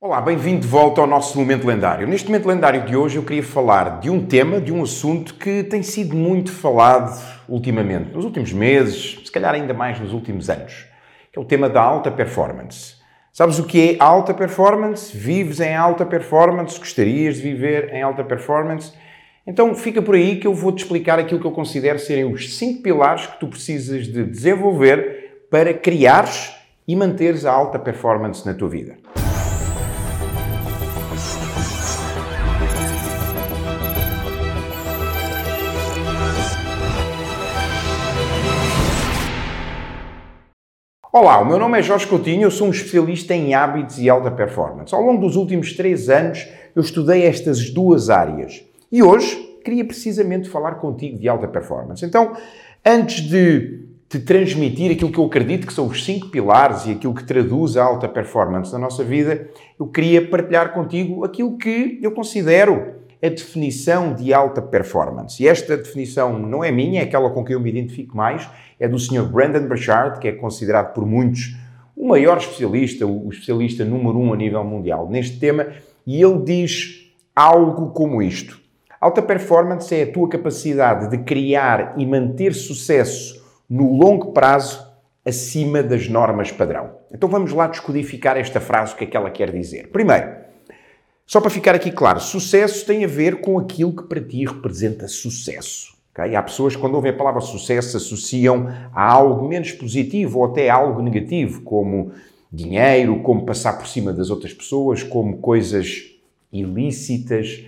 Olá, bem-vindo de volta ao nosso Momento Lendário. Neste Momento Lendário de hoje eu queria falar de um tema, de um assunto que tem sido muito falado ultimamente, nos últimos meses, se calhar ainda mais nos últimos anos, que é o tema da alta performance. Sabes o que é alta performance? Vives em alta performance? Gostarias de viver em alta performance? Então fica por aí que eu vou-te explicar aquilo que eu considero serem os cinco pilares que tu precisas de desenvolver para criares e manteres a alta performance na tua vida. Olá, o meu nome é Jorge Coutinho, eu sou um especialista em hábitos e alta performance. Ao longo dos últimos três anos eu estudei estas duas áreas e hoje queria precisamente falar contigo de alta performance. Então, antes de te transmitir aquilo que eu acredito que são os cinco pilares e aquilo que traduz a alta performance na nossa vida, eu queria partilhar contigo aquilo que eu considero a definição de alta performance. E esta definição não é minha, é aquela com que eu me identifico mais, é do Sr. Brandon Burchard, que é considerado por muitos o maior especialista, o especialista número um a nível mundial neste tema, e ele diz algo como isto. Alta performance é a tua capacidade de criar e manter sucesso no longo prazo acima das normas padrão. Então vamos lá descodificar esta frase, o que é que ela quer dizer. Primeiro, só para ficar aqui claro, sucesso tem a ver com aquilo que para ti representa sucesso. Okay? Há pessoas que, quando ouvem a palavra sucesso, associam a algo menos positivo ou até a algo negativo, como dinheiro, como passar por cima das outras pessoas, como coisas ilícitas,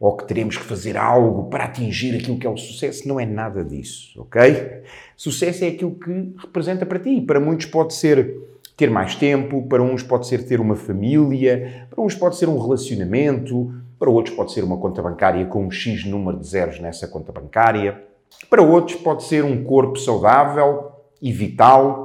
ou que teremos que fazer algo para atingir aquilo que é o sucesso. Não é nada disso, ok? Sucesso é aquilo que representa para ti. Para muitos pode ser ter mais tempo, para uns pode ser ter uma família, para uns pode ser um relacionamento, para outros pode ser uma conta bancária com um X número de zeros nessa conta bancária, para outros pode ser um corpo saudável e vital,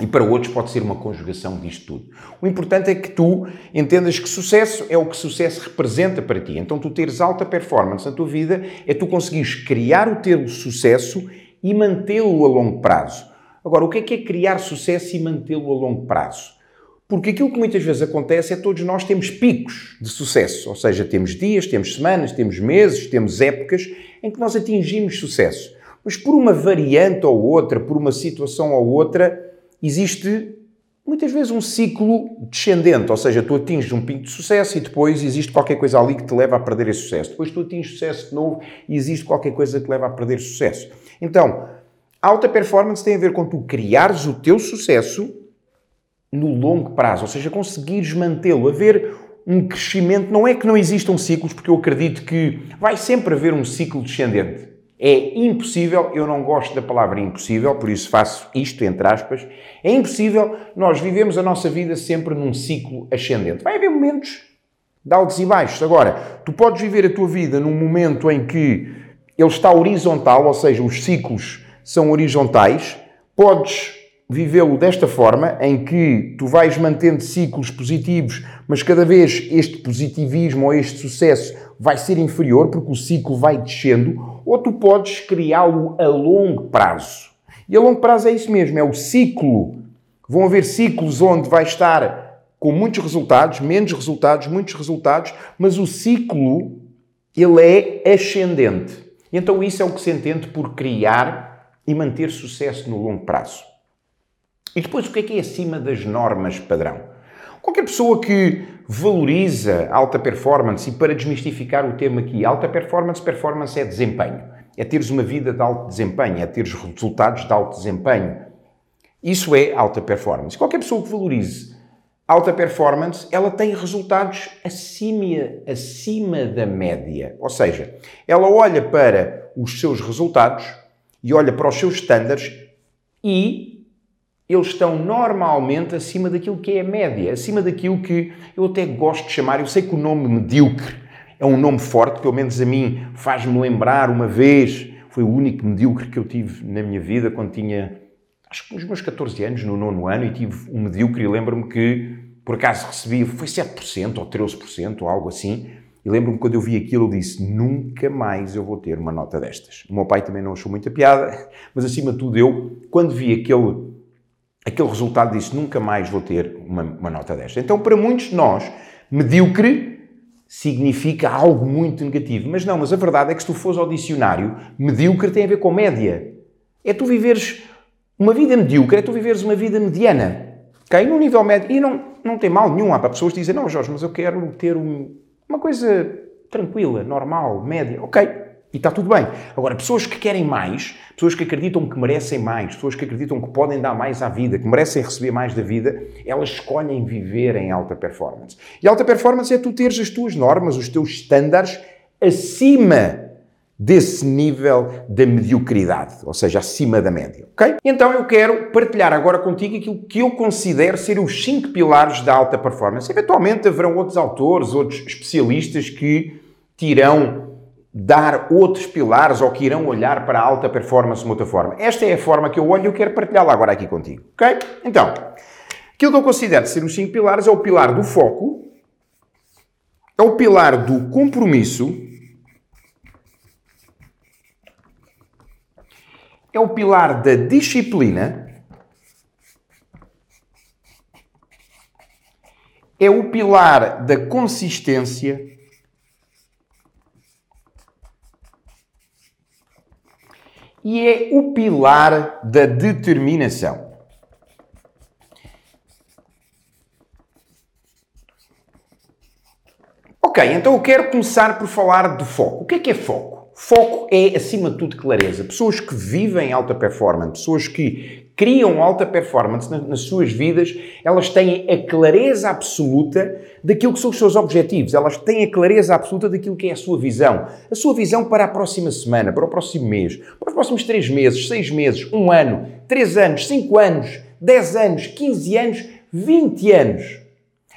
e para outros pode ser uma conjugação disto tudo. O importante é que tu entendas que sucesso é o que sucesso representa para ti. Então, tu teres alta performance na tua vida é tu conseguires criar o teu sucesso e mantê-lo a longo prazo. Agora, o que é que é criar sucesso e mantê-lo a longo prazo? Porque aquilo que muitas vezes acontece é todos nós temos picos de sucesso, ou seja, temos dias, temos semanas, temos meses, temos épocas em que nós atingimos sucesso. Mas por uma variante ou outra, por uma situação ou outra, existe muitas vezes um ciclo descendente, ou seja, tu atinges um pico de sucesso e depois existe qualquer coisa ali que te leva a perder esse sucesso. Depois tu atinges sucesso de novo e existe qualquer coisa que te leva a perder sucesso. Então, Alta performance tem a ver com tu criares o teu sucesso no longo prazo, ou seja, conseguires mantê-lo, haver um crescimento. Não é que não existam ciclos, porque eu acredito que vai sempre haver um ciclo descendente. É impossível, eu não gosto da palavra impossível, por isso faço isto entre aspas. É impossível nós vivemos a nossa vida sempre num ciclo ascendente. Vai haver momentos de altos e baixos. Agora, tu podes viver a tua vida num momento em que ele está horizontal, ou seja, os ciclos são horizontais, podes vivê-lo desta forma, em que tu vais mantendo ciclos positivos, mas cada vez este positivismo ou este sucesso vai ser inferior, porque o ciclo vai descendo, ou tu podes criá-lo a longo prazo. E a longo prazo é isso mesmo, é o ciclo. Vão haver ciclos onde vai estar com muitos resultados, menos resultados, muitos resultados, mas o ciclo ele é ascendente. Então isso é o que se entende por criar e manter sucesso no longo prazo. E depois, o que é que é acima das normas padrão? Qualquer pessoa que valoriza alta performance, e para desmistificar o tema aqui, alta performance, performance é desempenho. É teres uma vida de alto desempenho, é teres resultados de alto desempenho. Isso é alta performance. Qualquer pessoa que valorize alta performance, ela tem resultados acima, acima da média. Ou seja, ela olha para os seus resultados e olha para os seus estándares e eles estão normalmente acima daquilo que é a média, acima daquilo que eu até gosto de chamar, eu sei que o nome medíocre é um nome forte, pelo menos a mim faz-me lembrar uma vez, foi o único medíocre que eu tive na minha vida quando tinha, acho que nos meus 14 anos, no nono ano, e tive um medíocre e lembro-me que por acaso recebi, foi 7% ou 13% ou algo assim, e lembro-me quando eu vi aquilo, eu disse: nunca mais eu vou ter uma nota destas. O meu pai também não achou muita piada, mas acima de tudo, eu, quando vi aquele, aquele resultado disse nunca mais vou ter uma, uma nota desta. Então, para muitos de nós, medíocre significa algo muito negativo. Mas não, mas a verdade é que se tu fores ao dicionário, medíocre tem a ver com média. É tu viveres uma vida medíocre, é tu viveres uma vida mediana. Ok? No nível médio. E não, não tem mal nenhum. Há para pessoas que dizem, não, Jorge, mas eu quero ter um, uma coisa tranquila, normal, média. Ok. E está tudo bem. Agora, pessoas que querem mais, pessoas que acreditam que merecem mais, pessoas que acreditam que podem dar mais à vida, que merecem receber mais da vida, elas escolhem viver em alta performance. E alta performance é tu teres as tuas normas, os teus estándares acima desse nível da mediocridade, ou seja, acima da média, ok? Então eu quero partilhar agora contigo aquilo que eu considero ser os cinco pilares da alta performance. Eventualmente haverão outros autores, outros especialistas que tirão dar outros pilares ou que irão olhar para a alta performance de outra forma. Esta é a forma que eu olho e eu quero partilhá-la agora aqui contigo. Ok? Então, aquilo que eu considero ser os cinco pilares é o pilar do foco, é o pilar do compromisso, é o pilar da disciplina, é o pilar da consistência e é o pilar da determinação. Ok, então eu quero começar por falar de foco. O que é que é foco? Foco é, acima de tudo, clareza. Pessoas que vivem alta performance, pessoas que criam alta performance nas suas vidas, elas têm a clareza absoluta daquilo que são os seus objetivos. Elas têm a clareza absoluta daquilo que é a sua visão. A sua visão para a próxima semana, para o próximo mês, para os próximos três meses, seis meses, um ano, três anos, cinco anos, dez anos, quinze anos, vinte anos.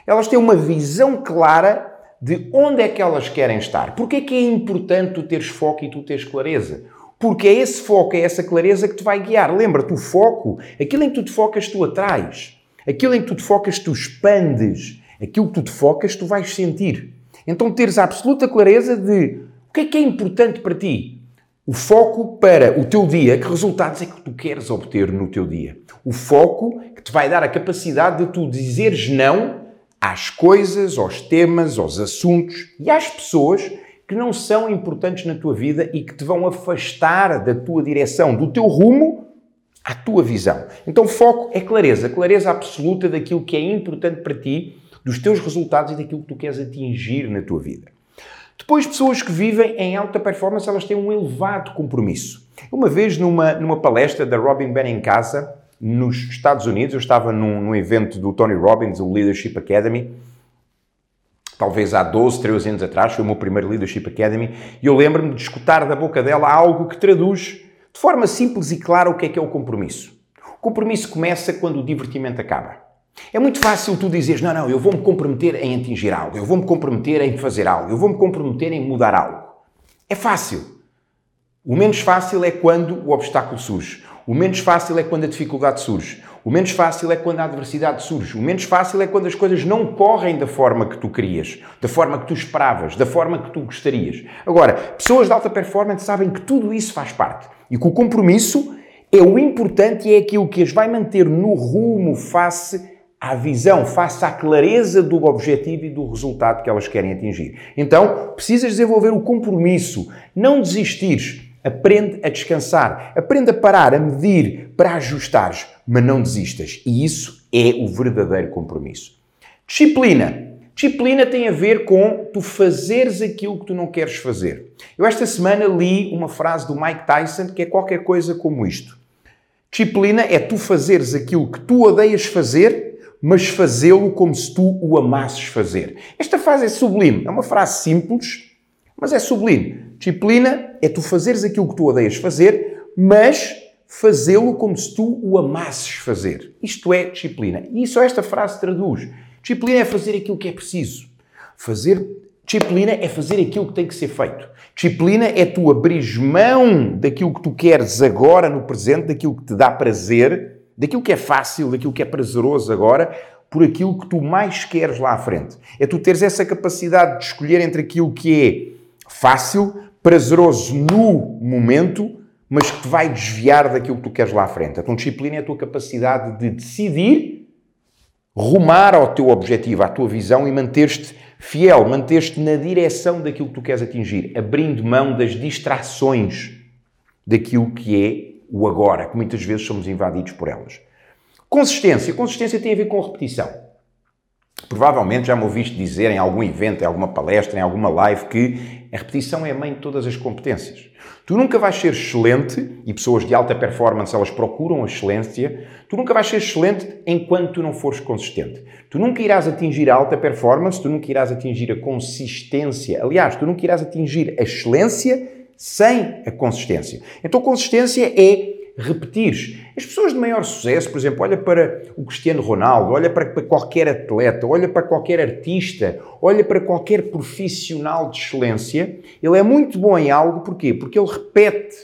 Elas têm uma visão clara de onde é que elas querem estar. Porquê é que é importante tu teres foco e tu teres clareza? Porque é esse foco, é essa clareza que te vai guiar. Lembra-te, o foco, aquilo em que tu te focas, tu atrás. Aquilo em que tu te focas, tu expandes. Aquilo que tu te focas, tu vais sentir. Então, teres a absoluta clareza de o que é que é importante para ti. O foco para o teu dia, que resultados é que tu queres obter no teu dia. O foco que te vai dar a capacidade de tu dizeres não às coisas, aos temas, aos assuntos e às pessoas que não são importantes na tua vida e que te vão afastar da tua direção, do teu rumo à tua visão. Então, foco é clareza, clareza absoluta daquilo que é importante para ti, dos teus resultados e daquilo que tu queres atingir na tua vida. Depois, pessoas que vivem em alta performance, elas têm um elevado compromisso. Uma vez, numa, numa palestra da Robin Benincasa, nos Estados Unidos, eu estava num, num, evento do Tony Robbins, o Leadership Academy, talvez há 12, 13 anos atrás, foi o meu primeiro Leadership Academy, e eu lembro-me de escutar da boca dela algo que traduz de forma simples e clara o que é que é o compromisso. O compromisso começa quando o divertimento acaba. É muito fácil tu dizeres, não, não, eu vou-me comprometer em atingir algo, eu vou-me comprometer em fazer algo, eu vou-me comprometer em mudar algo. É fácil. O menos fácil é quando o obstáculo surge. O menos fácil é quando a dificuldade surge. O menos fácil é quando a adversidade surge. O menos fácil é quando as coisas não correm da forma que tu querias, da forma que tu esperavas, da forma que tu gostarias. Agora, pessoas de alta performance sabem que tudo isso faz parte e que o compromisso é o importante e é aquilo que as vai manter no rumo face à visão, face à clareza do objetivo e do resultado que elas querem atingir. Então, precisas desenvolver o compromisso, não desistires Aprende a descansar, aprende a parar, a medir, para ajustares, mas não desistas. E isso é o verdadeiro compromisso. Disciplina. Disciplina tem a ver com tu fazeres aquilo que tu não queres fazer. Eu esta semana li uma frase do Mike Tyson que é qualquer coisa como isto. Disciplina é tu fazeres aquilo que tu odeias fazer, mas fazê-lo como se tu o amasses fazer. Esta frase é sublime. É uma frase simples, mas é sublime. Disciplina é tu fazeres aquilo que tu odeias fazer, mas fazê-lo como se tu o amasses fazer. Isto é disciplina. E isso esta frase traduz. Disciplina é fazer aquilo que é preciso. Fazer disciplina é fazer aquilo que tem que ser feito. Disciplina é tu abrir mão daquilo que tu queres agora no presente, daquilo que te dá prazer, daquilo que é fácil, daquilo que é prazeroso agora, por aquilo que tu mais queres lá à frente. É tu teres essa capacidade de escolher entre aquilo que é fácil, prazeroso no momento, mas que te vai desviar daquilo que tu queres lá à frente. Então, disciplina é a tua capacidade de decidir rumar ao teu objetivo, à tua visão e manter-te fiel, manter-te na direção daquilo que tu queres atingir, abrindo mão das distrações daquilo que é o agora, que muitas vezes somos invadidos por elas. Consistência. Consistência tem a ver com repetição. Provavelmente já me ouviste dizer em algum evento, em alguma palestra, em alguma live, que a repetição é a mãe de todas as competências. Tu nunca vais ser excelente, e pessoas de alta performance elas procuram excelência, tu nunca vais ser excelente enquanto tu não fores consistente. Tu nunca irás atingir a alta performance, tu nunca irás atingir a consistência. Aliás, tu nunca irás atingir a excelência sem a consistência. Então, consistência é repetir. As pessoas de maior sucesso, por exemplo, olha para o Cristiano Ronaldo, olha para, para qualquer atleta, olha para qualquer artista, olha para qualquer profissional de excelência, ele é muito bom em algo, porquê? Porque ele repete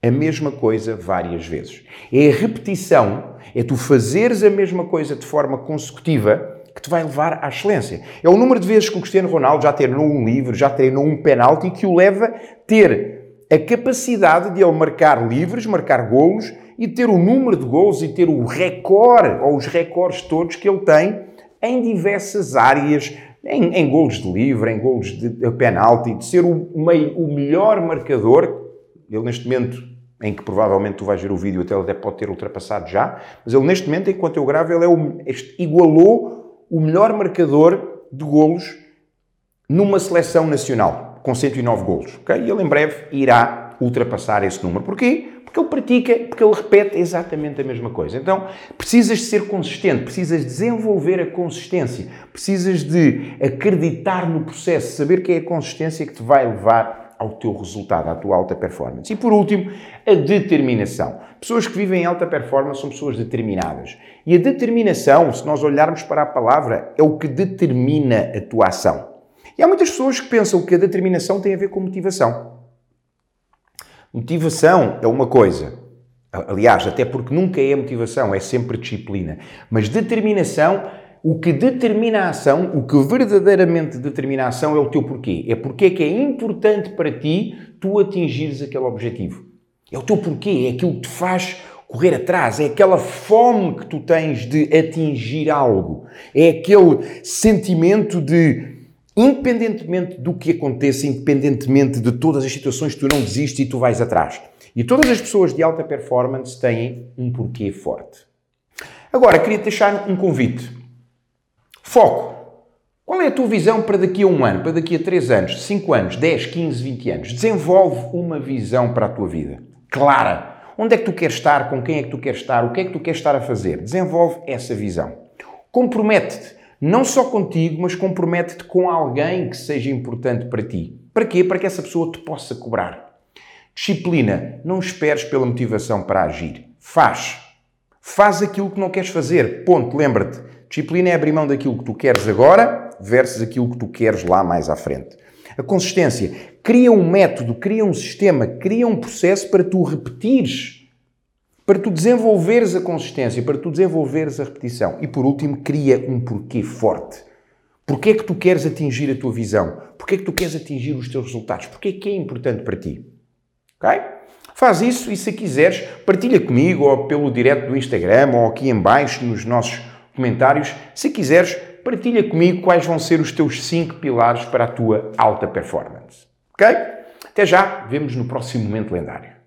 a mesma coisa várias vezes. É a repetição, é tu fazeres a mesma coisa de forma consecutiva que te vai levar à excelência. É o número de vezes que o Cristiano Ronaldo já treinou um livro, já treinou um penalti que o leva a ter a capacidade de ele marcar livres, marcar golos e ter o número de golos e ter o recorde, ou os recordes todos que ele tem em diversas áreas, em, em golos de livre, em golos de, de penalti, de ser o, meio, o melhor marcador. Ele, neste momento, em que provavelmente tu vais ver o vídeo, até ele até pode ter ultrapassado já, mas ele, neste momento, enquanto eu gravo, ele é o, igualou o melhor marcador de golos numa seleção nacional com 109 golos. Okay? E ele em breve irá ultrapassar esse número. Porquê? Porque ele pratica, porque ele repete exatamente a mesma coisa. Então, precisas de ser consistente, precisas desenvolver a consistência, precisas de acreditar no processo, saber que é a consistência que te vai levar ao teu resultado, à tua alta performance. E por último, a determinação. Pessoas que vivem em alta performance são pessoas determinadas. E a determinação, se nós olharmos para a palavra, é o que determina a tua ação. E há muitas pessoas que pensam que a determinação tem a ver com motivação. Motivação é uma coisa. Aliás, até porque nunca é motivação, é sempre disciplina. Mas determinação, o que determina a ação, o que verdadeiramente determina a ação é o teu porquê. É porque é que é importante para ti tu atingires aquele objetivo. É o teu porquê, é aquilo que te faz correr atrás, é aquela fome que tu tens de atingir algo. É aquele sentimento de independentemente do que aconteça, independentemente de todas as situações, tu não desistes e tu vais atrás. E todas as pessoas de alta performance têm um porquê forte. Agora, queria deixar um convite. Foco. Qual é a tua visão para daqui a um ano, para daqui a três anos, cinco anos, dez, quinze, vinte anos? Desenvolve uma visão para a tua vida. Clara. Onde é que tu queres estar? Com quem é que tu queres estar? O que é que tu queres estar a fazer? Desenvolve essa visão. Compromete-te não só contigo, mas compromete-te com alguém que seja importante para ti. Para quê? Para que essa pessoa te possa cobrar. Disciplina. Não esperes pela motivação para agir. Faz. Faz aquilo que não queres fazer. Ponto. Lembra-te. Disciplina é abrir mão daquilo que tu queres agora versus aquilo que tu queres lá mais à frente. A consistência. Cria um método, cria um sistema, cria um processo para tu repetires para tu desenvolveres a consistência, para tu desenvolveres a repetição. E por último, cria um porquê forte. Porquê é que tu queres atingir a tua visão? Porquê é que tu queres atingir os teus resultados? Porquê é que é importante para ti? Ok? Faz isso e se quiseres, partilha comigo ou pelo direto do Instagram ou aqui em baixo nos nossos comentários. Se quiseres, partilha comigo quais vão ser os teus 5 pilares para a tua alta performance. Ok? Até já, vemos no próximo momento lendário.